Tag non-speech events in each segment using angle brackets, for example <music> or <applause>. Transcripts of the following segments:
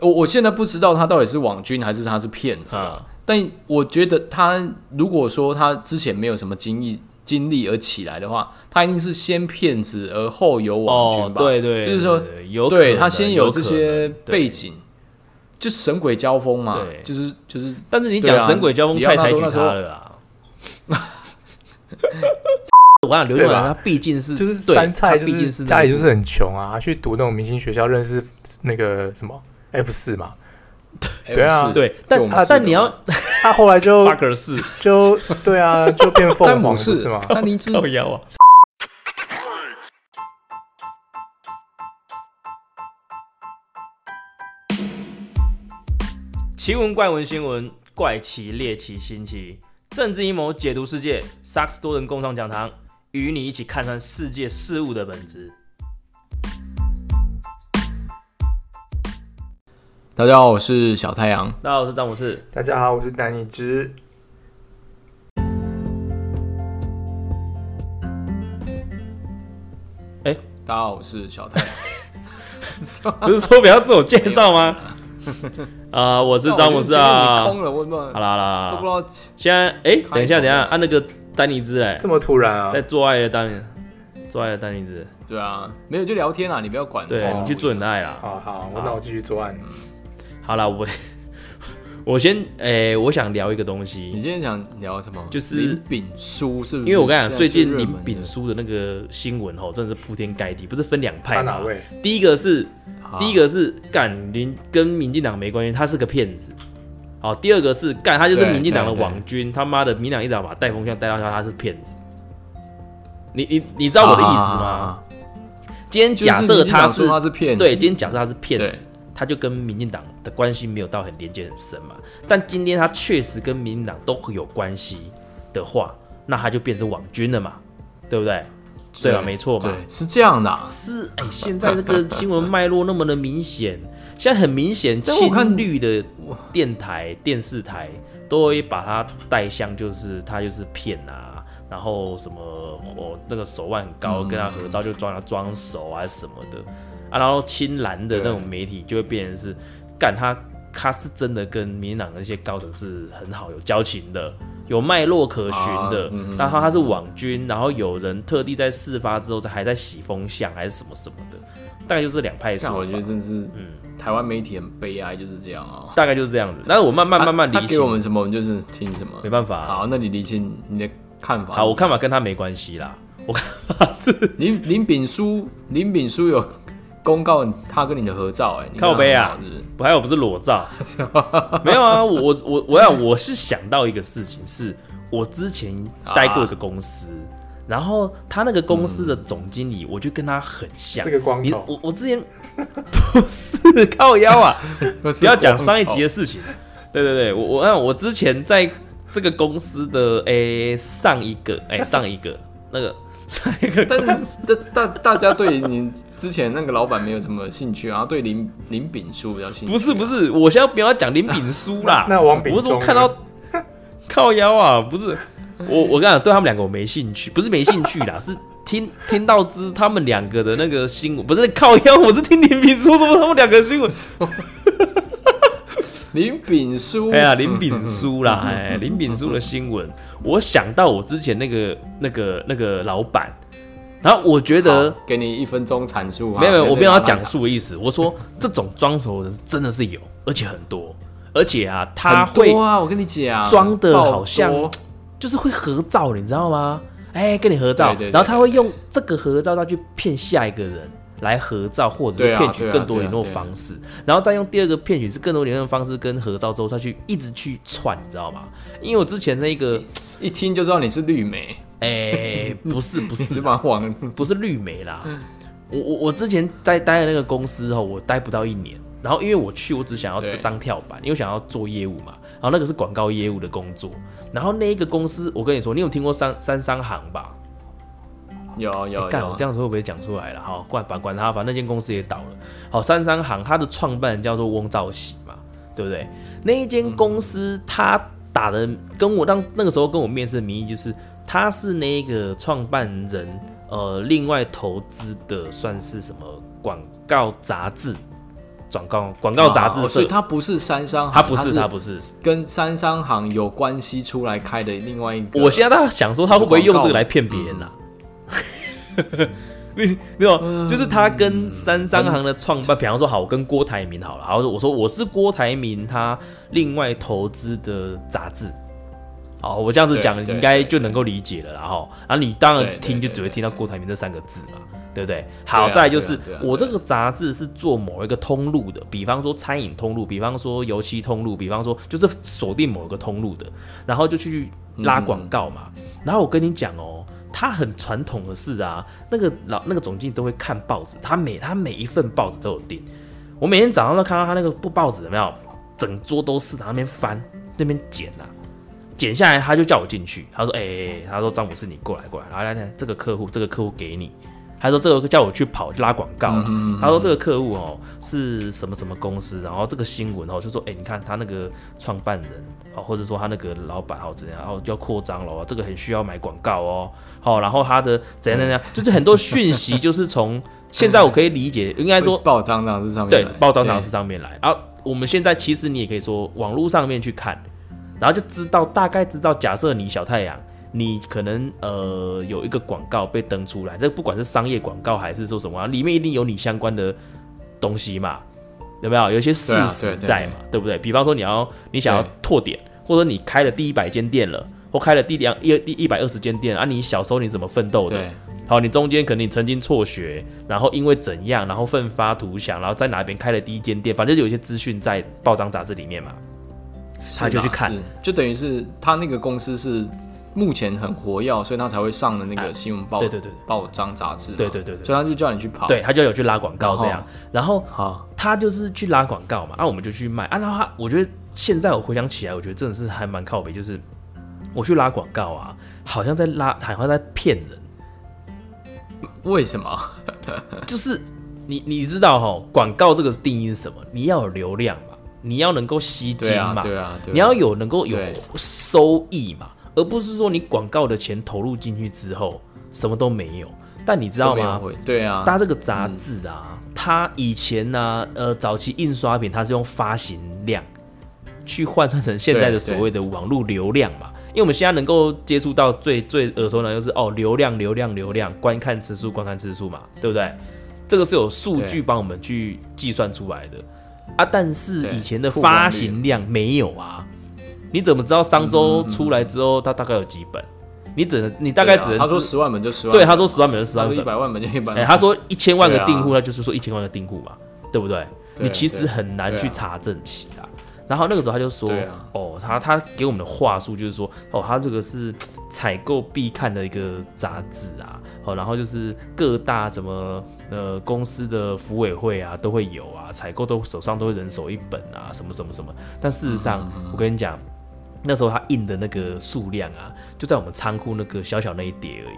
我我现在不知道他到底是网军还是他是骗子。但我觉得他如果说他之前没有什么经历经历而起来的话，他一定是先骗子而后有网军哦，吧？对对，就是说对对有对他先有这些背景，就神鬼交锋嘛对，就是就是但是你讲神鬼交锋太抬举他了啦。<laughs> 我跟你讲，刘对吧德华他毕竟是就是对山菜，毕竟是家里就是很穷啊，去读那种明星学校，认识那个什么 F 四嘛，对啊 F4 对，但啊，但你要 <laughs> 他后来就 fucker 是就对啊，就变凤凰是吗？丹尼兹靠腰啊。奇闻怪闻新闻，怪奇猎奇新奇，政治阴谋解读世界，萨克斯多人共创讲堂，与你一起看穿世界事物的本质。大家好，我是小太阳。大家好，我是詹姆士。大家好，我是丹尼之。大家好，我是小太阳。<laughs> 不是说不要自我介绍吗？啊、我是詹姆斯你啊。空了，我怎么好啦好都不啦，知道？现在哎、等一下等一下，按、那个丹尼兹哎，这么突然啊在？做爱的丹做爱的丹尼兹，对啊，没有就聊天啊，你不要管。哦对你去做你的爱啦。好好，我那我继续作案。好了，我我先哎、我想聊一个东西你西，今天想聊什么？就是林炳书，是不是？因为我跟你讲，最近林林炳书的那个新闻哦，真的是铺天盖地，不是分两派哪位？第一个是第一个个是干林跟民进党没关系，他是个骗子。好，第二个是干他就是对民进党的对对网军，他妈的民进党一早把带风向带到他，他是骗子。你你你知道我的意思吗？今天假设他是他是骗子，对，今天假设他是骗子，他就跟民进党的关系没有到很连接很深嘛。但今天他确实跟民进党都有关系的话，那他就变成网军了嘛，对不对？对吧？没错嘛。对，是这样的啊。是哎、现在这个新闻脉络那么的明显，现在很明显，亲绿的电台、电视台都会把他带向，就是他就是骗啊，然后什么哦那个手腕很高，嗯跟他合照就装他装熟啊什么的啊，然后亲蓝的那种媒体就会变成是干他。他是真的跟民进党那些高层是很好有交情的，有脉络可循的然后他是网军，然后有人特地在事发之后在还在洗风向还是什么什么的，大概就是两派说我觉得，真是，嗯台湾媒体很悲哀，就是这样啊。大概就是这样子。但是我慢慢慢慢理清他他给我，们什么，我们就是听什么。没办法啊、好，那你理清你的看法。好，我看法跟他没关系啦。我看法是林林炳书，林炳书有公告他跟你的合照，哎，靠背啊是不还有不是裸照，没有啊。我我我要我是想到一个事情，是我之前待过一个公司，然后他那个公司的总经理，我就跟他很像是。个光你头。我我之前不是靠腰啊，<laughs> 不不要讲上一集的事情。对对对，我我那我之前在这个公司的诶、上一个诶、上一个那个 <laughs> 上一个但但，是大大大家对你之前那个老板没有什么兴趣，然后对林林炳书比较兴趣。不是不，是，我现在不要讲林炳书啦，<laughs> 那王炳我怎么忠看到靠腰啊？不是我我跟你讲，对他们两个我没兴趣，不是没兴趣啦，<laughs> 是听听到之他们两个的那个新闻，不是靠腰，我是听林炳书说他们两个新闻。林炳书，哎呀，林炳书啦，哎，林炳书的新闻，我想到我之前那个那个那个老板，然后我觉得给你一分钟阐述啊。没有没有，我没有要讲述，的意思，我说这种装熟的人真的是有，而且很多，而且啊，他会啊，我跟你讲，装的好像就是会合照，你知道吗？哎，跟你合照，然后他会用这个合照再去骗下一个人来合照，或者是骗取更多联络方式，然后再用第二个骗取是更多联络方式跟合照之后，再去一直去串，你知道吗？因为我之前那个，一听就知道你是绿媒，哎，不是 <laughs> 不是。不是绿媒啦，我我我之前在待的那个公司后，我待不到一年，然后因为我去，我只想要对。当跳板，因为想要做业务嘛，然后那个是广告业务的工作，然后那一个公司，我跟你说，你有听过三三商行吧？有有干、我有这样子会不会讲出来了？好，管管管他，反正那间公司也倒了。好，三商行它的创办人叫做翁兆喜嘛，对不对？那一间公司他打的跟我当那个时候跟我面试的名义就是他是那个创办人，呃，另外投资的算是什么广告杂志，广告广告杂志哦所以社，它不是三商行，它不是它它不是。跟三商行有关系出来开的另外一个。我现在在想说，他会不会用这个来骗别人呐、<laughs> 你没有，就是他跟三商行的创办，比方说好，我跟郭台铭好了，然后我说我是郭台铭他另外投资的杂志，好，我这样子讲，应该就能够理解了，然后，然后你当然听就只会听到郭台铭这三个字嘛，对不对？好，啊再来就是我这个杂志是做某一个通路的，比方说餐饮通路，比方说油漆通路，比方说就是锁定某一个通路的，然后就去拉广告嘛。然后我跟你讲哦，他很传统的事啊，那个老那个总经理都会看报纸，他每他每一份报纸都有订。我每天早上都看到他那个布报纸有没有，整桌都是，他那边翻那边剪啊。剪下来，他就叫我进去。他说：“哎、他说张博士，你过来过来，来来来，这个客户，这个客户给你。”他说：“这个叫我去跑拉广告啦。他说：“这个客户哦是什么什么公司，然后这个新闻哦就说，哎、你看他那个创办人哦，或者说他那个老板哦怎样，然后要扩张了哦，这个很需要买广告哦，好、然后他的怎样怎样，就是很多讯息，就是从现在我可以理解，应该说报章杂志上面对来报章杂志上面来。然后我们现在其实你也可以说网络上面去看，然后就知道大概知道，假设你小太阳，你可能呃有一个广告被登出来，这不管是商业广告还是说什么啊，里面一定有你相关的东西嘛，有没有？有一些事实在嘛，对不对？比方说你要你想要拓点，或者你开了第一百间店了。或开了第两一第一百二十间店啊，你小时候你怎么奋斗的？好，你中间可能你曾经辍学，然后因为怎样，然后奋发图强，然后在哪边开了第一间店，反正就有一些资讯在报章杂志里面嘛。他就去看就等于是他那个公司是目前很活跃，所以他才会上的那个新闻报对对对报章杂志，对对对对。所以他就叫你去跑，对，他就有去拉广告这样，然后好，他就是去拉广告嘛，啊，我们就去卖。啊。然后他，我觉得现在我回想起来，我觉得真的是还蛮靠北，就是我去拉广告啊，好像在拉，好像在骗人。为什么？<laughs> 就是你你知道哈，广告这个定义是什么？你要有流量嘛，你要能够吸金对啊嘛，对啊，对啊。你要有能够有收益嘛，而不是说你广告的钱投入进去之后什么都没有。但你知道吗？对啊，它这个杂志啊，它以前呢、呃，早期印刷品它是用发行量去换算成现在的所谓的网络流量嘛。因为我们现在能够接触到最最耳熟能就是哦流量流量流量观看次数观看次数嘛，对不对？这个是有数据帮我们去计算出来的啊，但是以前的发行量没有啊，你怎么知道商周出来之后它大概有几本？你只能你大概只能知他说十万本就十万本，对他说十万本就十万本他说一，百万本就一百哎、万，他说一千万个订户，那就是说一千万个订户嘛，对不对？对你其实很难去查证起啊。然后那个时候他就说，啊哦，他他给我们的话术就是说，哦，他这个是采购必看的一个杂志啊，哦，然后就是各大怎么呃公司的服委会啊都会有啊，采购都手上都会人手一本啊，什么什么什么。但事实嗯上，我跟你讲，那时候他印的那个数量啊，就在我们仓库那个小小那一叠而已。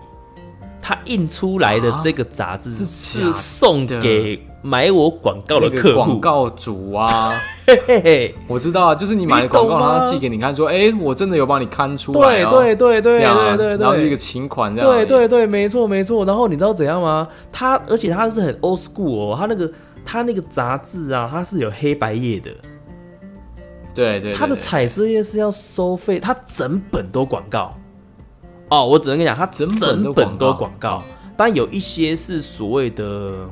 他印出来的这个杂志是是送给买我广告的客户，广告主啊，<laughs> 嘿嘿，我知道啊，就是你买的广告，你懂吗然后他寄给你看，说，哎，我真的有帮你看出来对哦，对对对对对对然后一个。请款这样对对对，没错没错。然后你知道怎样吗？他而且他是很 old school 哦，他那个他那个杂志啊，它是有黑白页的，对对，它的彩色页是要收费，它整本都广告。哦，我只能跟你讲，它整本整都广告，但有一些是所谓的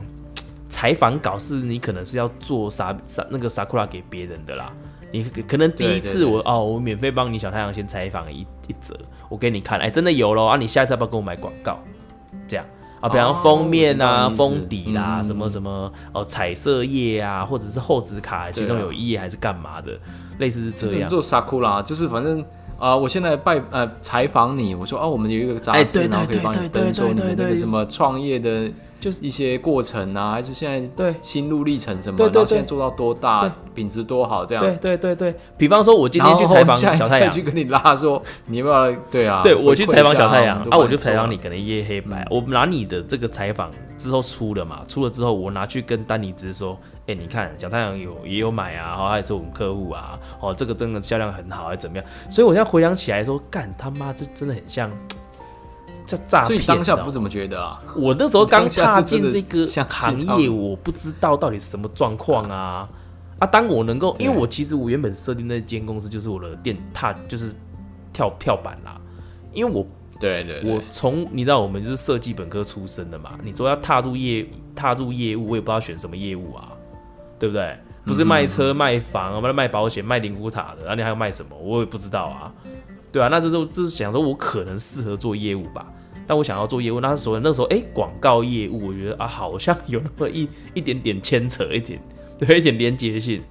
采访稿，是你可能是要做啥啥那个 sakura 给别人的啦。你可可能第一次我哦，我免费帮你小太阳先采访一一则，我给你看，哎，真的有咯啊！你下一次要不要给我买广告？这样啊，比方哦封面啊、封底啦、嗯什么什么哦，彩色页啊，或者是厚纸卡，其中有一页还是干嘛的，类似是这样。做 sakura，就是反正啊、我现在拜呃采访你，我说啊，我们有一个杂志，然后可以帮你登说你的那个什么创业的，就是一些过程啊，还是现在对。心路历程什么，对对对。然后现在做到多大对，品质多好这样。对对对对，比方说我今天去采访小太阳，再去跟你拉说，你要不要？对啊，对我去采访小太阳。啊，我就采访你，可能一页黑白，我拿你的这个采访之后出了嘛，出了之后我拿去跟丹尼兹说，哎、你看小太阳有也有买啊，哦，他也是我们客户啊，哦，这个真的销量很好，还是怎么样？所以我现在回想起来说，干他妈这真的很像。诈诈所以骗。当下不怎么觉得啊？我那时候刚踏进这个行业，我不知道到底是什么状况啊啊！当我能够，因为我其实我原本设定那间公司就是我的电踏，就是跳跳板啦。因为我对对对我从你知道我们就是设计本科出身的嘛，你说要踏入业踏入业务，我也不知道选什么业务啊，对不对？不是卖车、卖房，卖卖保险、卖灵骨塔的，然后你还要卖什么？我也不知道啊。对啊，那这都这是想说，我可能适合做业务吧。但我想要做业务，那时候那时候哎，广告业务，我觉得啊，好像有那么一一点点牵扯，一点对，一点连接性。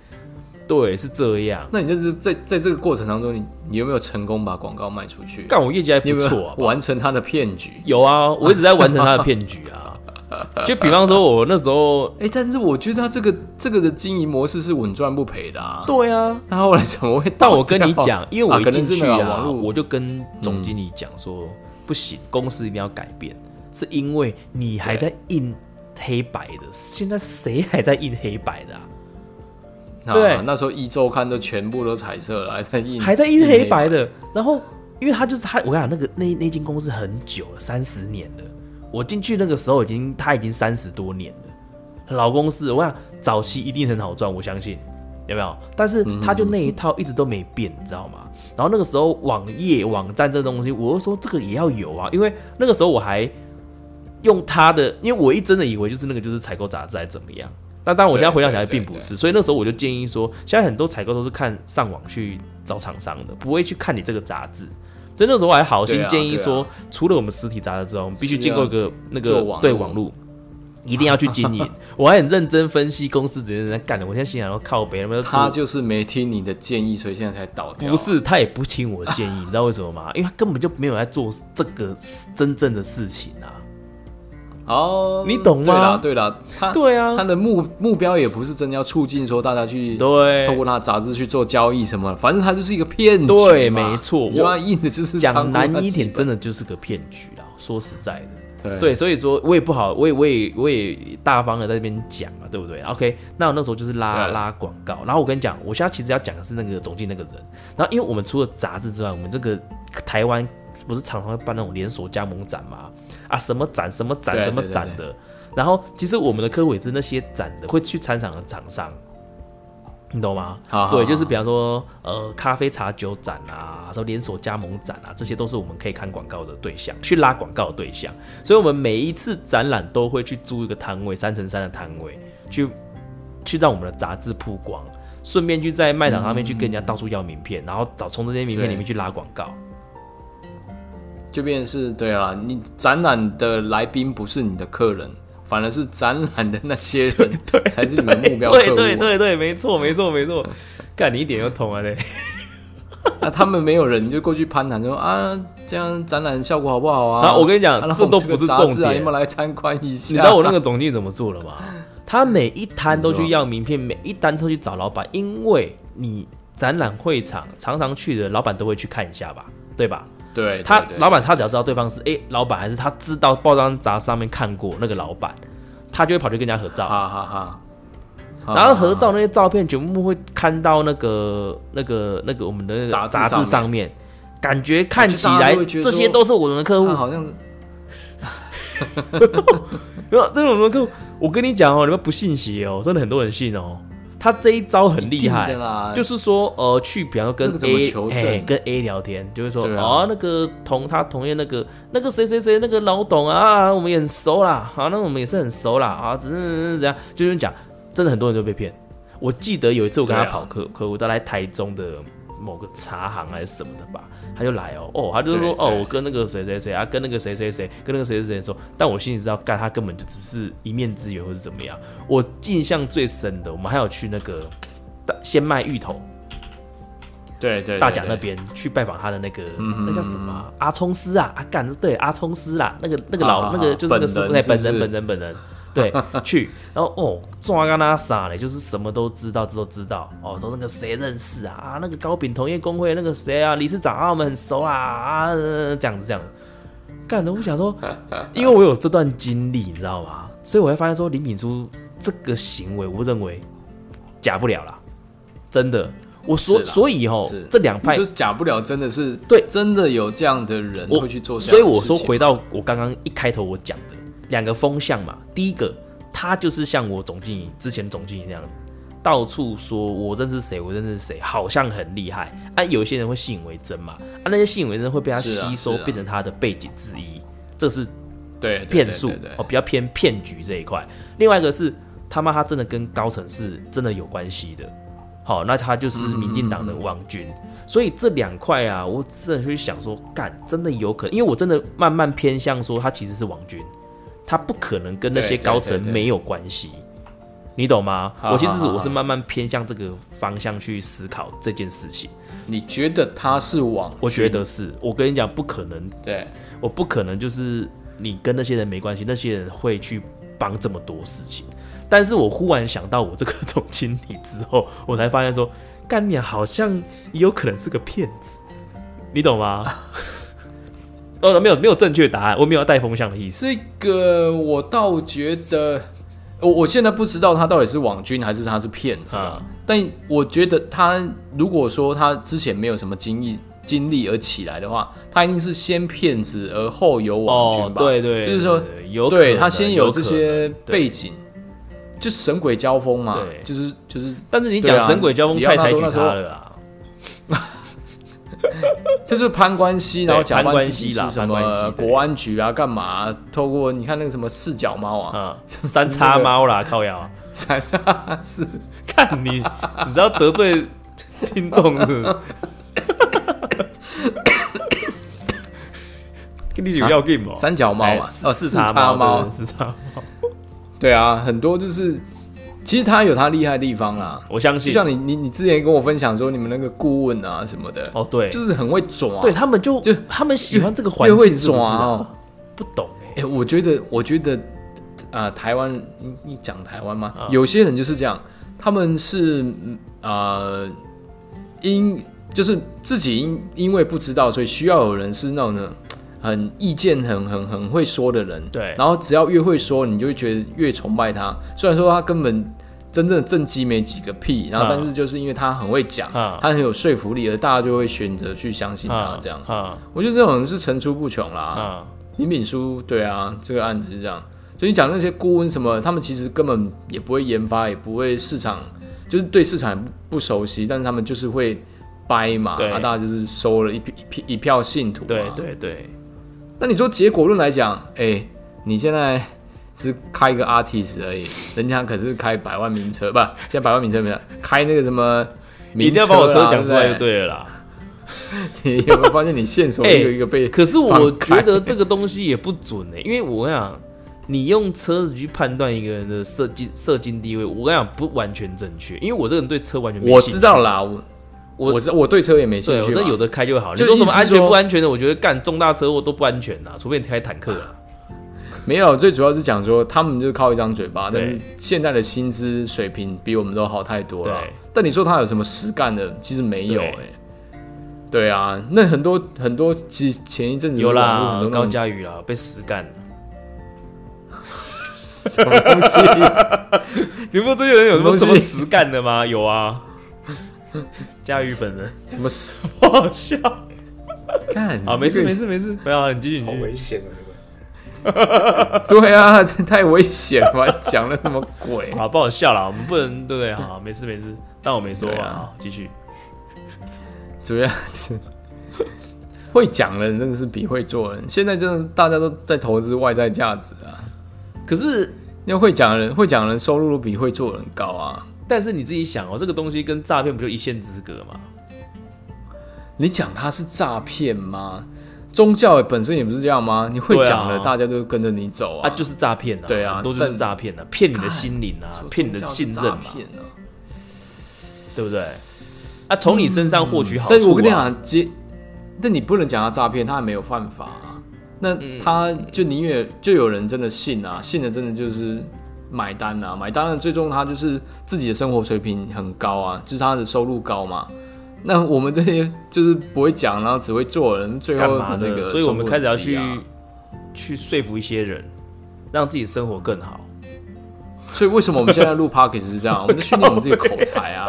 对，是这样。那你就是在在这个过程当中，你你有没有成功把广告卖出去？干我业绩还不错啊，完成他的骗局？有啊，我一直在完成他的骗局啊。<laughs> 就比方说，我那时候，哎、但是我觉得他这个这个的经营模式是稳赚不赔的啊。对啊，他后来怎么会？但我跟你，讲，因为我一进去啊，我就跟总经理讲说，不行，公司一定要改变，是因为你还在印黑白的，现在谁还在印黑白的啊？啊对那时候一周刊都全部都彩色了，还在印，还在印黑白的，然后因为他就是他，我跟你讲，那个那那间公司很久了，三十年了。我进去那个时候已经他已经三十多年了，老公司，我想早期一定很好赚，我相信有没有？但是他就那一套一直都没变，你知道吗？然后那个时候网页网站这东西，我就说这个也要有啊，因为那个时候我还用他的，因为我一真的以为就是那个就是采购杂志还怎么样。但当然，我现在回想起来并不是，所以那时候我就建议说，现在很多采购都是看上网去找厂商的，不会去看你这个杂志。所以那时候我还好心建议说，对除了我们实体杂志之外，我们必须是啊经过一个那个对网络，一定要去经营。<laughs> 我还很认真分析公司怎样在干的。我现在心想要，靠北，他就是没听你的建议，所以现在才倒掉。不是，他也不听我的建议，你知道为什么吗？因为他根本就没有在做这个真正的事情啊。哦，你懂吗对啦，对啦，他对啊他，的目目标也不是真的要促进说大家去对透过那杂志去做交易什么，反正他就是一个骗局。对没错你说他印的就是讲难一点，真的的就是个骗局啦。说实在的。对对，所以说我也不好，我也我也我也大方的在这边讲啊，对不对？OK，那我那时候就是拉拉广告，然后我跟你讲，我现在其实要讲的是那个总经理那个人，然后因为我们除了杂志之外，我们这个台湾不是常常会办那种连锁加盟展嘛，啊什么展什么展什么展的，然后其实我们的科委是那些展的会去参展的厂商。你懂吗？对，就是比方说，呃，咖啡茶酒展啊，说连锁加盟展啊，这些都是我们可以看广告的对象，去拉广告的对象。所以，我们每一次展览都会去租一个摊位，三乘三的摊位，去去让我们的杂志曝光，顺便去在卖场上面去跟人家到处要名片，然后找从这些名片里面去拉广告。就变成是对啊，你展览的来宾不是你的客人，反而是展览的那些人 <laughs> 才是你们目标客户。对对对对，没错没错没错，干你一点就通了嘞。那 <laughs> 他们没有人，你就过去攀谈说啊，这样展览效果好不好啊？我跟你讲啊这都不是重点你们来参观一下。你知道我那个总经理怎么做了吗？他每一摊都去要名片，每一单都去找老板，因为你展览会场常常去的老板都会去看一下吧，对吧？对他老板他只要知道对方是哎、老板，还是他知道报章杂志上面看过那个老板，他就会跑去跟人家合照，哈哈哈。然后合照那些照片全部会看到那个那个那个我们的那个杂杂志上上面，感觉看起来这些都是我们的客户他，好像。<laughs> 没有这种的客户，我跟你讲哦，你们不信邪哦，真的很多人信哦。他这一招很厉害就是说，呃，去比方说跟 A 哎跟 A 聊天，就会说，啊。哦，那个同他同业那个那个谁谁谁那个老董啊，我们也很熟啦，好，那我们也是很熟啦，啊，只是怎样，就是讲，真的很多人都被骗。我记得有一次我跟他跑客客户，他来台中的某个茶行还是什么的吧，他就来哦，哦，他就说，哦，我跟那个谁谁谁啊，跟那个谁谁谁，跟那个谁谁谁说，但我心里知道，干他根本就只是一面之缘或是怎么样。我印象最深的，我们还有去那个大先卖芋头。对对大甲那边去拜访他的那个嗯那叫什么啊？阿聪师啊，阿干对阿聪师啦，那个那个老那个就是那个师傅本人对本人本人本人。对，<laughs> 去，然后哦，抓干他傻嘞，就是什么都知道，这都知道哦，说那个谁认识啊啊，那个高饼同业工会那个谁啊，理事长啊，我们很熟啊啊，呃这样子这样子，干的，我想说，因为我有这段经历，你知道吗？所以我会发现说，林敏珠这个行为，我认为假不了啦，真的。我所所以哦是，这两派就是假不了，真的是对真的有这样的人我会去做所以我。说回到我刚刚一开头我讲的两个风向嘛，第一个他就是像我总经理之前总经理那样子，到处说我认识谁，我认识谁，好像很厉害。啊。有一些人会信以为真嘛，啊，那些信以为真会被他吸收，变成他的背景之一，这是对对骗术哦，比较偏骗局这一块。另外一个是他妈他真的跟高层是真的有关系的，好，那他就是民进党的王军。所以这两块啊，我真的去想说，干真的有可能，因为我真的慢慢偏向说他其实是王军，他不可能跟那些高层没有关系，你懂吗？好我其实我是慢慢偏向这个方向去思考这件事情。你觉得他是网？我觉得是我跟你讲，不可能对，我不可能就是你跟那些人没关系，那些人会去帮这么多事情。但是我忽然想到我这个总经理之后，我才发现说，干你好像也有可能是个骗子，你懂吗？哦，没有没有正确答案，我没有要带风向的意思。这个我倒觉得，我我现在不知道他到底是网军还是他是骗子但我觉得他如果说他之前没有什么经历经历而起来的话，他一定是先骗子而后有网军哦，吧？对对，就是说有对他先有这些背景，就神鬼交锋嘛对，就是就是但是你讲神鬼交锋太抬举他了啦。<laughs> 就是攀关系，然后假扮自己是什么国安局啊，干嘛？透过你看那个什么四脚猫啊，啊，<laughs> 三叉猫啦，靠腰。三四看你，你知道得罪听众是？不是？跟你有要 game 哦，三脚猫哎嘛，哦，四叉叉猫，四叉猫，对啊，很多就是，其实他有他厉害的地方啦。我相信。就像你你你之前跟我分享说，你们那个顾问啊什么的，哦，对，就是很会抓，对他们就就他们喜欢这个环境，是不抓是啊哦。不懂哎，哎、我觉得，我觉得，啊、台湾，你你讲台湾吗？啊有些人就是这样，他们是嗯呃，因就是自己因因为不知道，所以需要有人是那种呢，很意见很很很会说的人。对然后只要越会说，你就会觉得越崇拜他。虽然说他根本真正的政绩没几个屁，然后啊但是就是因为他很会讲，啊他很有说服力，而大家就会选择去相信他啊这样。啊我觉得这种人是层出不穷啦。啊，林炳书，对啊，这个案子是这样。所以你讲那些顾问什么，他们其实根本也不会研发，也不会市场，就是对市场不不熟悉，但是他们就是会掰嘛，啊，大家就是收了一批一批一票信徒嘛。对对对，那你说结果论来讲，哎、你现在是开一个 artist 而已，人家可是开百万名车，不，现在百万名车没有，开那个什么名一定要把我车啦讲出来就对了啦。<laughs> 你有没有发现你线索哎 <laughs> 一个一个被？可是我觉得这个东西也不准呢、因为我跟你用车子去判断一个人的社经社经地位，我跟你讲不完全正确，因为我这个人对车完全没我兴趣知道啦，我我我知我对车也没兴趣我这有的开就好。你就说什么安全不安全的？我觉得干重大车祸都不安全啊，除非你开坦克啊。<laughs> 没有，最主要是讲说他们就是靠一张嘴巴，但对是现在的薪资水平比我们都好太多了对。但你说他有什么实干的，其实没有对哎、对啊，那很多很多，其实前一阵子有啦很，多高种佳宇啦，被实干 <laughs> 了。<laughs> 什么东西，你不这些人有什么什么实干的吗？有啊，<laughs> 佳宇本人什么事？不好笑看啊，没事没事，没事，不要，你继续你好继续。危险啊！<laughs> 这个对啊，这 <laughs> 太危险了吧，讲的那么鬼。好，不好笑啦，我们不能对不对？好，没事没事，当我没说啊，对啊好继续。主要是会讲的人真的是比会做人，现在真的大家都在投资外在价值啊。可是，因为会讲的人，会讲的人收入都比会做人高啊。但是你自己想哦，这个东西跟诈骗不就一线之隔吗？你讲它是诈骗吗？宗教本身也不是这样吗？你会讲的，啊大家都跟着你走啊。啊，就是诈骗啊，对啊都就是诈骗啊，骗你的心灵啊，骗你的信任嘛，啊。对不对？啊，从你身上获取好处、啊但是我跟你，讲，其，但你不能讲他诈骗，他还没有犯法啊。那嗯他就宁愿就有人真的信啊，信的真的就是买单啊，买单的，最终他就是自己的生活水平很高啊，就是他的收入高嘛。那我们这些就是不会讲，然后只会做人，最后那个、的？所以我们开始要去、啊。去说服一些人，让自己生活更好。所以为什么我们现在录 podcast 是这样？<laughs> 我们在训练我们自己口才啊。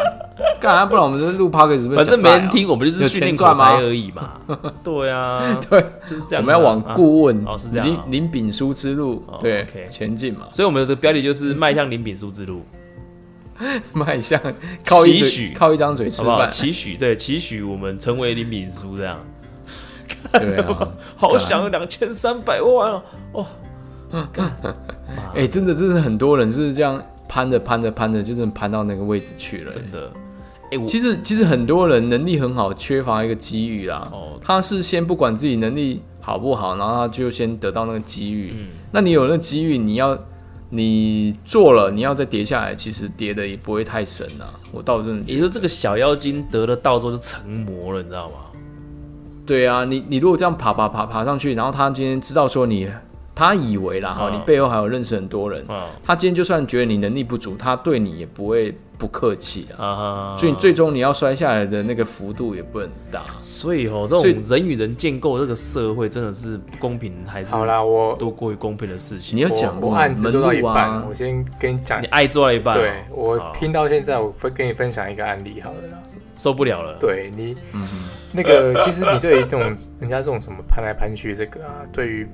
干啊，不然我们这录 p o c a s 反正没人听，啊我们就是有训练口才而已嘛。<laughs> 对啊，对，就是这样啊。我们要往啊顾问哦是这样啊林林炳书之路哦对前进嘛，所以我们的标题就是迈向林炳书之路，<laughs> 迈向靠一期许嘴靠一张嘴吃？饭，期许对，期许我们成为林炳书这样。对啊，好想两千三百万哦！哦，哎、真的，真是很多人是这样攀着攀着攀着，就是攀到那个位置去了、真的，哎、我其实其实很多人能力很好，缺乏一个机遇啦。哦，他是先不管自己能力好不好，然后他就先得到那个机遇。嗯，那你有那个机遇，你要你做了，你要再跌下来，其实跌的也不会太深啊。我倒真的觉得，也就这个小妖精得了道之后就成魔了，你知道吗？对啊，你你如果这样爬爬爬爬上去，然后他今天知道说你，他以为啦哈，嗯你背后还有认识很多人，啊他今天就算觉得你能力不足，他对你也不会不客气的。啊，所以你最终你要摔下来的那个幅度也不很大。所以哦，这所以种人与人建构这个社会真的是不公平还是好啦，我多过于公平的事情？你有讲过案子做到一半，啊我先跟你讲你，爱做到一半哦，对我好听到现在，我会跟你分享一个案例好了啦。受不了了。对你嗯，那个，其实你对于这种人家这种什么攀来攀去这个啊，对于对，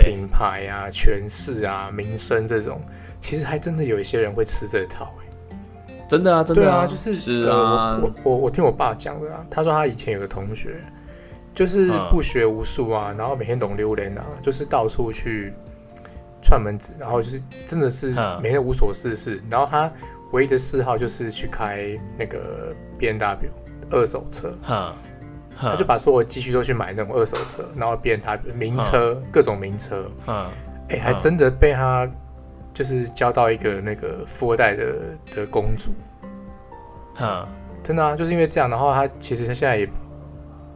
品牌啊、权势啊、名声这种，其实还真的有一些人会吃这套、欸。真的啊，真的对啊，就是是呃啊我我我我听我爸讲的啊，他说他以前有个同学，就是嗯。不学无术啊，然后每天懂榴莲啊，就是到处去串门子，然后就是真的是嗯。每天无所事事，然后他唯一的嗜好就是去开那个 B N W 二手车，哈，哈他就把所有积蓄都去买那种二手车，然后 N W 名车，各种名车，嗯，哎、还嗯真的被他就是交到一个那个富二代的的公主。嗯，真的啊，就是因为这样，然后他其实他现在也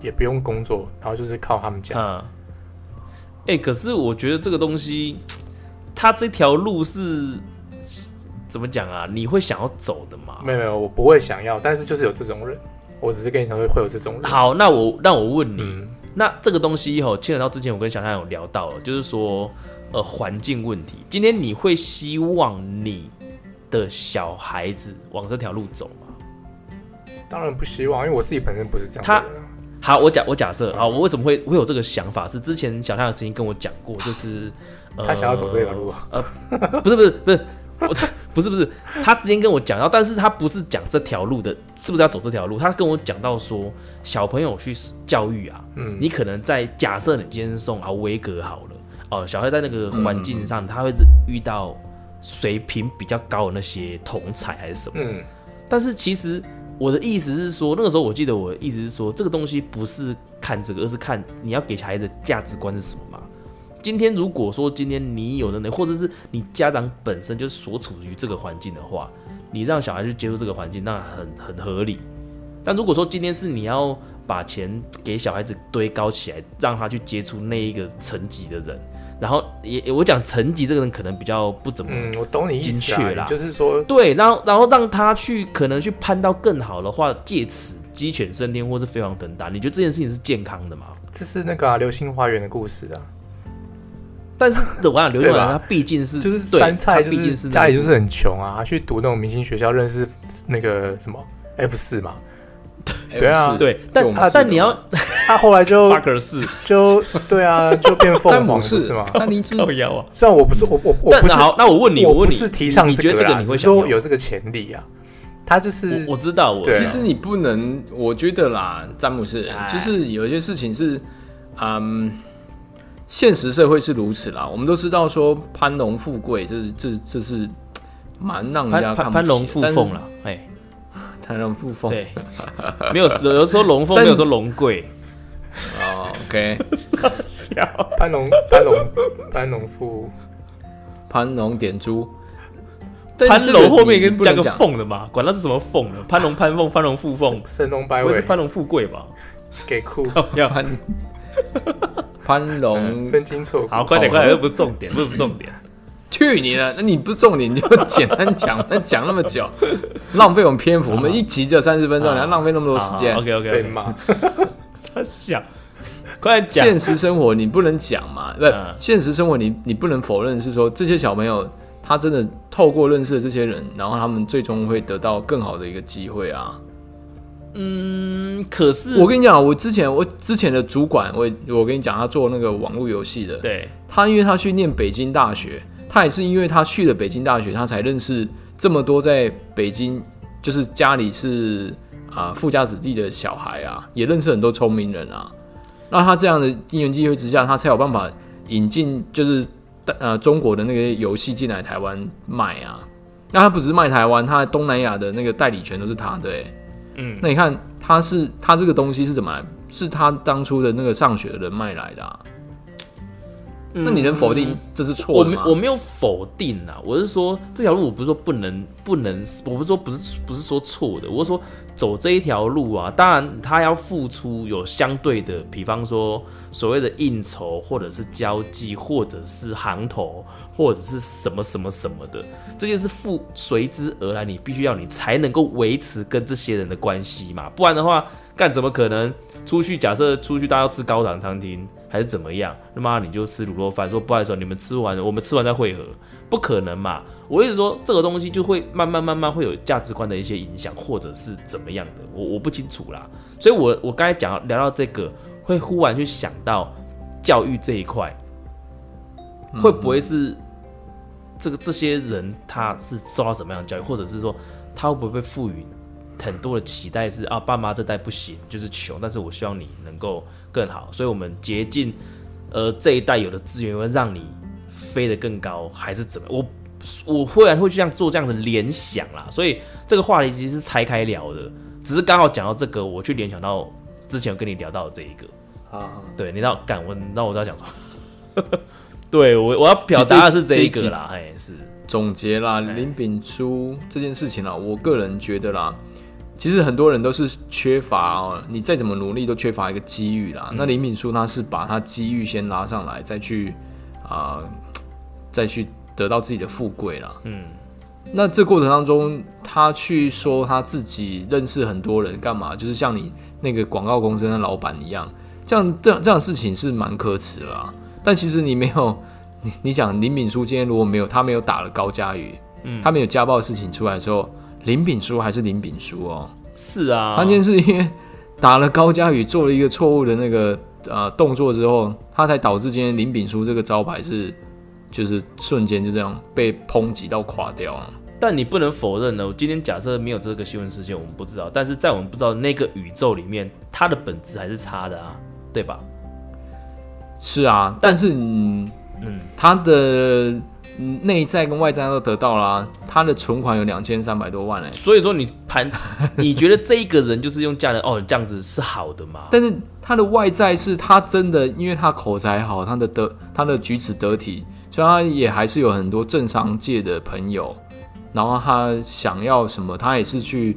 也不用工作，然后就是靠他们家。嗯。哎，可是我觉得这个东西，他这条路是怎么讲啊？你会想要走的吗？没有没有，我不会想要，但是就是有这种人，我只是跟你讲说会有这种人。，好，那我那我问你，嗯，那这个东西哦，牵扯到之前我跟小太有聊到了，就是说，呃，环境问题。今天你会希望你的小孩子往这条路走吗？当然不希望，因为我自己本身不是这样的他人啊。好，我假我假设，啊，我为什么会会有这个想法？是之前小太阳曾经跟我讲过，就是、呃、他想要走这条路啊，不是不是不是，<laughs> 我不是不是，他之前跟我讲到，但是他不是讲这条路的，是不是要走这条路？他跟我讲到说，小朋友去教育啊，嗯，你可能在假设你今天送啊威格好了，哦，小孩在那个环境上，他会遇到水平比较高的那些同才还是什么，嗯，但是其实我的意思是说，那个时候我记得我的意思是说，这个东西不是看这个，而是看你要给孩子的价值观是什么嘛。今天如果说今天你有的能力，或者是你家长本身就是所处于这个环境的话，你让小孩去接触这个环境，那很很合理。但如果说今天是你要把钱给小孩子堆高起来，让他去接触那一个层级的人，然后也也我讲层级这个人可能比较不怎么嗯，我懂你意思精确啦啊，就是说，对，然后然后让他去可能去攀到更好的话，借此鸡犬升天或是飞黄腾达，你觉得这件事情是健康的吗？这是那个啊流星花园的故事啊，但是我想刘对吧永然他毕竟是就是对山菜，毕竟是是家里就是很穷啊，他去读那种明星学校，认识那个什么 F 四嘛，对啊 F4 对，但但你要他后来就巴克是就对啊，就变凤詹姆凰 <laughs> 不是士吗？丹尼兹靠腰啊。虽然我不是我我我不是但好，那我问你，我问你，不是提倡你你觉得这个你会说？有这个潜力啊。他就是我我知道，我其实你不能，我觉得啦，詹姆斯哎，就是有一些事情是，嗯，现实社会是如此啦。我们都知道说攀龙富贵，这是这这是蛮让人家攀看不起的攀攀龙附凤了，哎，攀龙附凤。对，没有有的时候龙凤，没有说龙贵，哦，OK，笑。攀龙攀龙攀龙富，攀龙点珠。攀这个龙后面你应该加个凤的嘛，管它是什么凤的，攀龙攀凤，攀龙附凤，神龙摆尾。攀龙富贵吧？给酷，要。攀攀龙分清楚。好，快点快点，这不是重点，<laughs> 不是重点。去你的！那你不是重点，你就简单讲，<laughs> 那讲那么久，浪费我们篇幅。我们一集只有三十分钟，好你要浪费那么多时间。OK OK 被骂，<laughs> 他想，快点讲。现实生活你不能讲嘛，不嗯，现实生活你你不能否认是说这些小朋友他真的透过认识的这些人，然后他们最终会得到更好的一个机会啊。嗯，可是我跟你讲，我之前我之前的主管，我我跟你讲，他做那个网络游戏的，对他因为他去念北京大学，他也是因为他去了北京大学，他才认识这么多在北京就是家里是啊、富家子弟的小孩啊，也认识很多聪明人啊。那他这样的因缘机会之下，他才有办法引进就是呃中国的那个游戏进来台湾卖啊。那他不只是卖台湾，他东南亚的那个代理权都是他的、欸。嗯，那你看他是他这个东西是怎么来？是他当初的那个上学的人脉来的啊。那你能否定这是错的吗？我没有否定啊，我是说这条路我不是说不能不能，我不是说不是不是说错的，我是说走这一条路啊，当然他要付出有相对的，比方说所谓的应酬或者是交际或者是行头或者是什么什么什么的，这些是付随之而来，你必须要你才能够维持跟这些人的关系嘛，不然的话，干怎么可能出去？假设出去大家要吃高档餐厅还是怎么样，他妈你就吃卤肉饭，说不好意思，你们吃完我们吃完再会合，不可能嘛。我一直说这个东西就会慢慢慢慢会有价值观的一些影响，或者是怎么样的，我我不清楚啦。所以我我刚才讲聊到这个，会忽然去想到教育这一块，会不会是这个这些人他是受到什么样的教育，或者是说他会不会被赋予很多的期待是啊，爸妈这代不行，就是穷，但是我希望你能够更好，所以我们竭尽呃这一代有的资源会让你飞得更高，还是怎么？我我忽然会这样做这样的联想啦，所以这个话题其实是拆开聊的，只是刚好讲到这个，我去联想到之前有跟你聊到的这一个，啊，对你知道，敢问，你知道我在讲什么？<laughs> 对我我要表达的是这一个啦，哎是，总结啦，哎林炳书这件事情啦，我个人觉得啦，其实很多人都是缺乏哦，你再怎么努力都缺乏一个机遇啦。那林炳书他是把他机遇先拉上来，再去啊、再去得到自己的富贵啦。嗯，那这过程当中，他去说他自己认识很多人，干嘛？就是像你那个广告公司的老板一样，这样这样这样的事情是蛮可耻的啦。但其实你没有，<laughs> 你你讲林炳书今天如果没有他没有打了高佳宇，嗯他没有家暴事情出来的时候，林炳书还是林炳书哦。是啊，他今天是因为打了高佳宇做了一个错误的那个呃动作之后，他才导致今天林炳书这个招牌是就是瞬间就这样被抨击到垮掉啊。但你不能否认呢。我今天假设没有这个新闻事件，我们不知道。但是在我们不知道那个宇宙里面，它的本质还是差的啊，对吧？是啊，但是嗯，嗯他的嗯内在跟外在都得到啦、他的存款有两千三百多万哎、所以说你盘，<laughs> 你觉得这一个人就是用价人哦，这样子是好的吗？但是他的外在是他真的，因为他口才好，他的得他的举止得体，所以他也还是有很多政商界的朋友。然后他想要什么，他也是去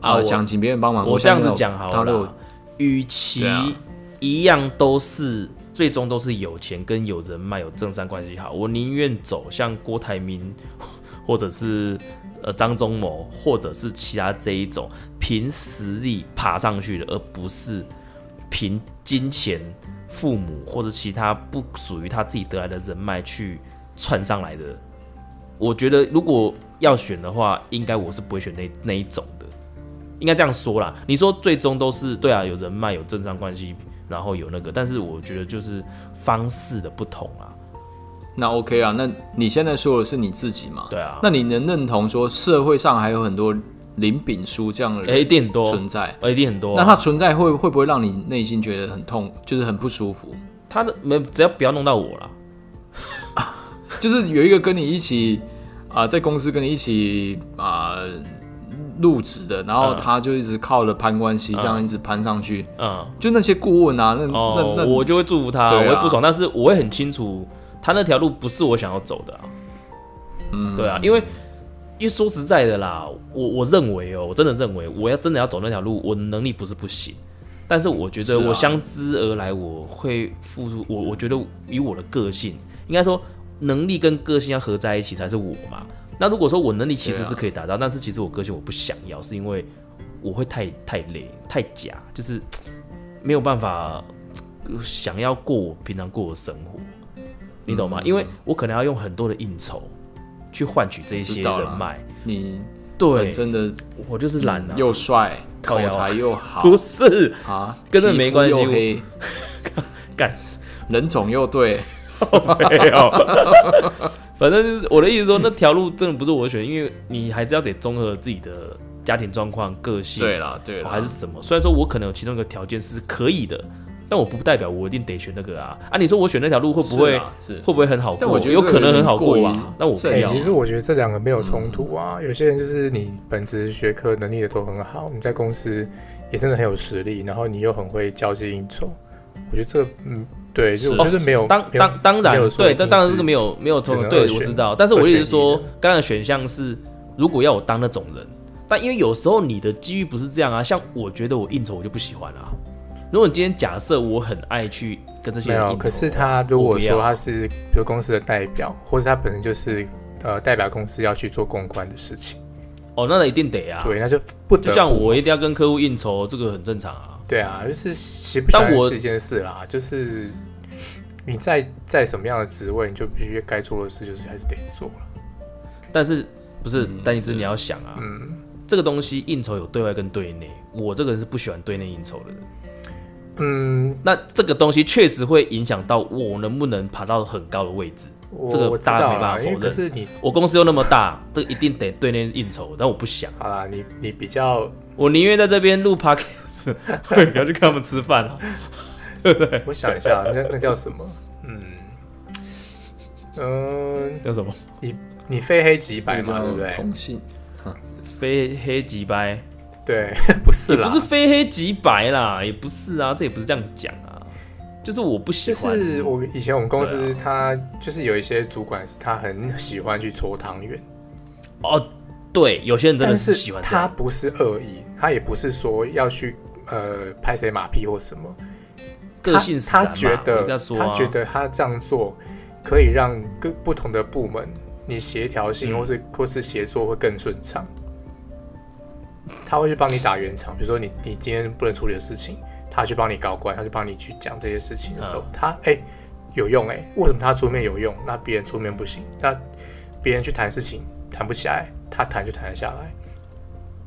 啊、想请别人帮忙。我这样子讲好了，与其一样都是最终都是有钱跟有人脉、有政商关系好，我宁愿走像郭台铭或者是呃张忠谋，或者是其他这一种凭实力爬上去的，而不是凭金钱、父母或者其他不属于他自己得来的人脉去窜上来的。我觉得如果要选的话，应该我是不会选那那一种的。应该这样说啦。你说最终都是对啊，有人脉，有政商关系，然后有那个，但是我觉得就是方式的不同啊。那 OK 啊。那你现在说的是你自己嘛？对啊，那你能认同说社会上还有很多林炳书这样的哎、一人定很多，存在？呃一定很多啊、那他存在会会不会让你内心觉得很痛，就是很不舒服？他的没只要不要弄到我啦。<laughs> 就是有一个跟你一起啊、在公司跟你一起啊、入职的，然后嗯他就一直靠着攀关系，嗯这样一直攀上去。嗯，就那些顾问啊，那、哦，那那我就会祝福他，我会不爽，但是我会很清楚，他那条路不是我想要走的啊。嗯，对啊，因为因为说实在的啦，我我认为哦，我真的认为我要真的要走那条路，我能力不是不行，但是我觉得我相知而来，我会付出，我我觉得以我的个性，应该说能力跟个性要合在一起才是我嘛。那如果说我能力其实是可以达到，但是其实我个性我不想要，是因为我会太太累太假，就是没有办法想要过我平常过的生活，你懂吗？嗯。因为我可能要用很多的应酬去换取这些知道啦人脉。你对。真，的我就是懒啊，又帅，口才又好。<laughs> 不是。啊，跟这没关系我又黑，<laughs> 干人种又对，没有，反正就是我的意思说，那条路真的不是我选，因为你还是要得综合自己的家庭状况、个性，对啦对还是什么。虽然说我可能有其中一个条件是可以的，但我不代表我一定得选那个啊。啊，你说我选那条路会不会是会不会很好过？但我觉得有可能很好过吧。那我不过于要啊。其实我觉得这两个没有冲突啊。有些人就是你本职学科能力也都很好，你在公司也真的很有实力，然后你又很会交际应酬。我觉得这嗯，对，就我觉得没有当当当然没有说对，但当然这个没有没有只通对，我知道。但是我的意思是二说刚刚的选项是，如果要我当那种人，但因为有时候你的机遇不是这样啊。像我觉得我应酬我就不喜欢啊。如果你今天假设我很爱去跟这些没有。人应酬，可是他如果说他是比如公司的代表，或者他本身就是呃代表公司要去做公关的事情，哦，那一定得啊。对，那就不得就像我一定要跟客户应酬，这个很正常啊。对啊，就是喜不喜欢但我是一件事啦，就是你在在什么样的职位，你就必须该做的事，就是还是得做了。但是不是嗯？但你是你要想啊，嗯，这个东西应酬有对外跟对内，我这个人是不喜欢对内应酬的人。嗯，那这个东西确实会影响到我能不能爬到很高的位置。这个大家没办法否认可是你我公司又那么大，这一定得对内应酬，但我不想，好啦，你你比较，我宁愿在这边录 podcast，<laughs> 我也不要去跟他们吃饭啊。我想一下，那那叫什么？嗯嗯，叫什么？你你非黑即白嘛，对不对？同性非黑即白，对，<laughs> 不是啦，也不是非黑即白啦，也不是啊，这也不是这样讲啊，就是我不喜欢就欢。是我以前我们公司他就是有一些主管是他很喜欢去搓汤圆，哦，对，有些人真的是喜欢这样。他不是恶意，他也不是说要去呃拍谁马屁或什么，个性使然他他觉得啊他觉得他这样做可以让各不同的部门你协调性嗯或是、或是协作会更顺畅。他会去帮你打圆场，比如说你你今天不能处理的事情，他去帮你搞怪，他去帮你去讲这些事情的时候，嗯他哎、有用哎、为什么他出面有用，那别人出面不行？那别人去谈事情谈不起来，他谈就谈得下来。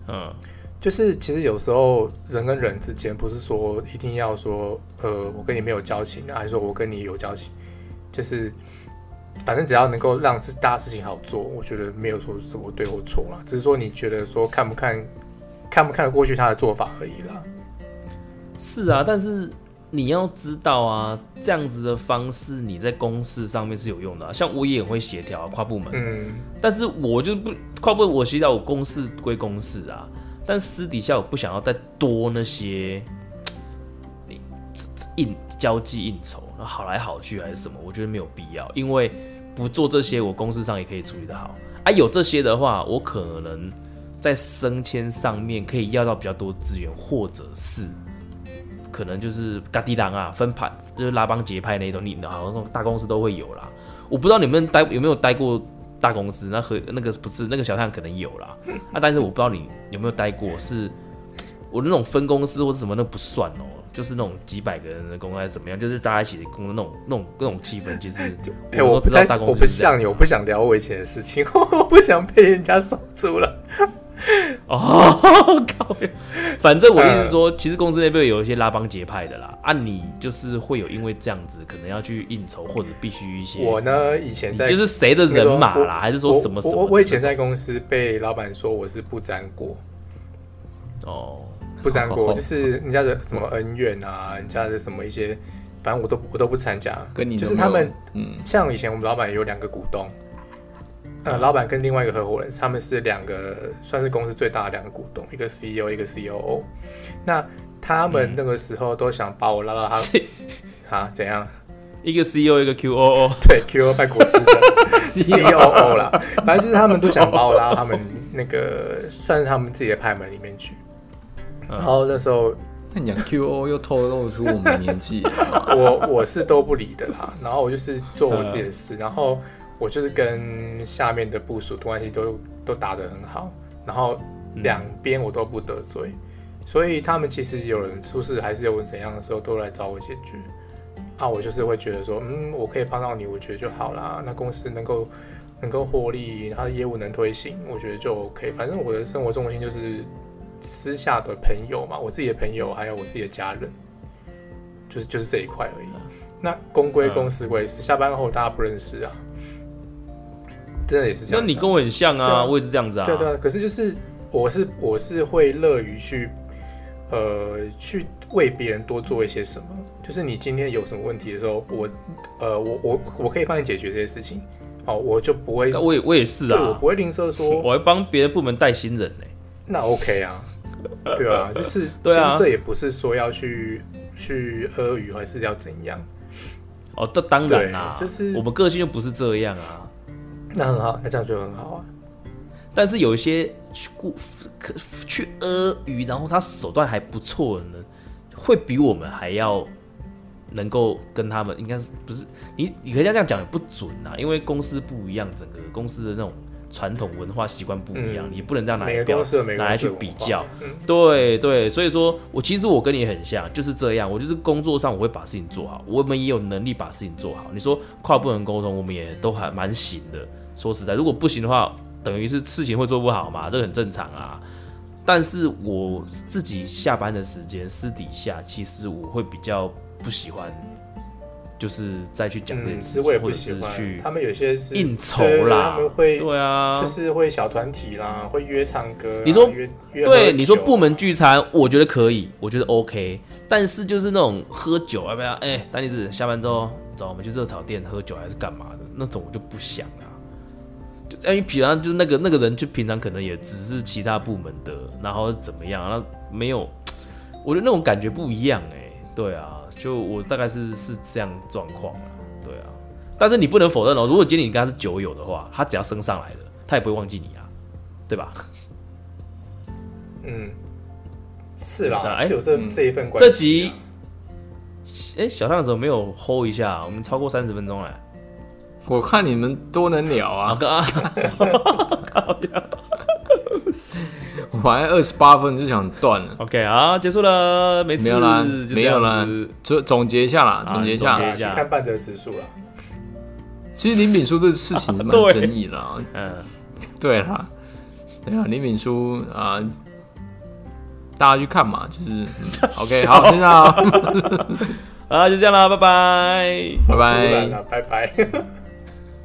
嗯，就是其实有时候人跟人之间不是说一定要说，呃，我跟你没有交情，还是说我跟你有交情，就是反正只要能够让这大事情好做，我觉得没有说什么对或错啦，只是说你觉得说看不看看不看得过去他的做法而已啦。是啊，但是你要知道啊，这样子的方式你在公事上面是有用的、啊。像我也很会协调、啊、跨部门，嗯，但是我就不跨部门，我协调我公事归公事啊，但私底下我不想要再多那些你应交际应酬，然后好来好去还是什么，我觉得没有必要，因为不做这些，我公司上也可以处理得好啊。有这些的话，我可能在升迁上面可以要到比较多资源，或者是可能就是嘎迪郎啊，分派就是拉帮结派那种，你好像大公司都会有啦。我不知道你们待有没有待过大公司，那和那个不是那个小探可能有啦，啊，但是我不知道你有没有待过，是我那种分公司或者什么那不算哦、就是那种几百个人的公司还是怎么样，就是大家一起工作那种那种那种气氛，其实 <laughs> 哎、我我不知道大公我不司就是这样。像你，我不想聊我以前的事情，<laughs> 我不想被人家守住了。<laughs> 哦，<laughs> 靠！反正我的意思说，其实公司内部有一些拉帮结派的啦，啊，你就是会有因为这样子，可能要去应酬或者必须一些，我呢，以前在就是谁的人马啦，还是说什么什么我我我以前在公司被老板说我是不沾锅，哦，不沾锅哦 <laughs> 就是人家的什么恩怨啊，人家的什么一些，反正我都我都不参加。跟你就是他们嗯像以前我们老板有两个股东，呃，老板跟另外一个合伙人，他们是两个算是公司最大的两个股东，一个 CEO 一个 COO。那他们那个时候都想把我拉到他是。<laughs> 啊怎样？一个 CEO 一个 QOO，对，QO 卖果汁的。<laughs> COO 啦，反正就是他们都想把我拉到他们那个算是他们自己的派门里面去。嗯。然后那时候那你讲 QO 又透露出我们的年纪，我我是都不理的啦，然后我就是做我自己的嗯事，然后我就是跟下面的部署关系都都打得很好，然后嗯两边我都不得罪，所以他们其实有人出事还是有人怎样的时候都来找我解决。啊，我就是会觉得说，嗯，我可以帮到你，我觉得就好啦。那公司能够能够获利，他的业务能推行，我觉得就 OK。反正我的生活重心就是私下的朋友嘛，我自己的朋友还有我自己的家人，就是就是这一块而已。那公归公，私归私，下班后大家不认识啊，真的也是这样。那你跟我很像啊啊，我也是这样子啊。对对啊，可是就是我是我是会乐于去呃去为别人多做一些什么。就是你今天有什么问题的时候，我呃我我我可以帮你解决这些事情，好，我就不会，我也我也是啊我不，会吝啬说 <laughs> 我会帮别的部门带新人呢、那 OK 啊，对啊，<laughs> 就是对啊其实这也不是说要去去阿谀还是要怎样，哦，这当然啦、对就是我们个性就不是这样啊。那很好，那这样就很好啊。但是有一些去故可去阿谀，然后他手段还不错的呢，会比我们还要能够跟他们应该不是你，你可以这样讲也不准啊，因为公司不一样，整个公司的那种传统文化习惯不一样，嗯你不能这样拿来标公司有每个拿来去比较。嗯对对，所以说我其实我跟你很像，就是这样。我就是工作上我会把事情做好，我们也有能力把事情做好。你说跨部门沟通，我们也都还蛮行的。说实在，如果不行的话，等于是事情会做不好嘛，这个很正常啊。但是我自己下班的时间，私底下其实我会比较不喜欢，就是再去讲这件嗯，事情，其实我也或者是去他们有些是应酬啦他们会对啊，就是会小团体啦，会约唱歌啊。你说约对，你说部门聚餐，我觉得可以，我觉得 OK。但是就是那种喝酒，要不要？哎、丹尼子下班之后走，我们去热炒店喝酒还是干嘛的？那种我就不想啊。就因为平常就是那个那个人，就平常可能也只是其他部门的，然后怎么样，那没有，我觉得那种感觉不一样哎、对啊，就我大概是是这样状况啊，对啊。但是你不能否认哦，如果今天你跟他是酒友的话，他只要升上来了，他也不会忘记你啊，对吧？<laughs> 嗯，是啦，哎是有这嗯这一份关系啊。这集哎、小胖怎么没有 hold 一下？我们超过三十分钟了。我看你们多能聊啊，<laughs> 我本来二十八分就想断了，OK 好，结束了，没事，没有啦没有啦总总结一下啦，好总结一下。看半折指数啦。其实林炳书这事情是蛮 <laughs> 对。争议的啊，嗯，对啦，对啊，林炳书啊、大家去看嘛，就是、嗯 <laughs> OK，好，先这样啊，好，就这样啦，拜拜。拜拜。拜拜。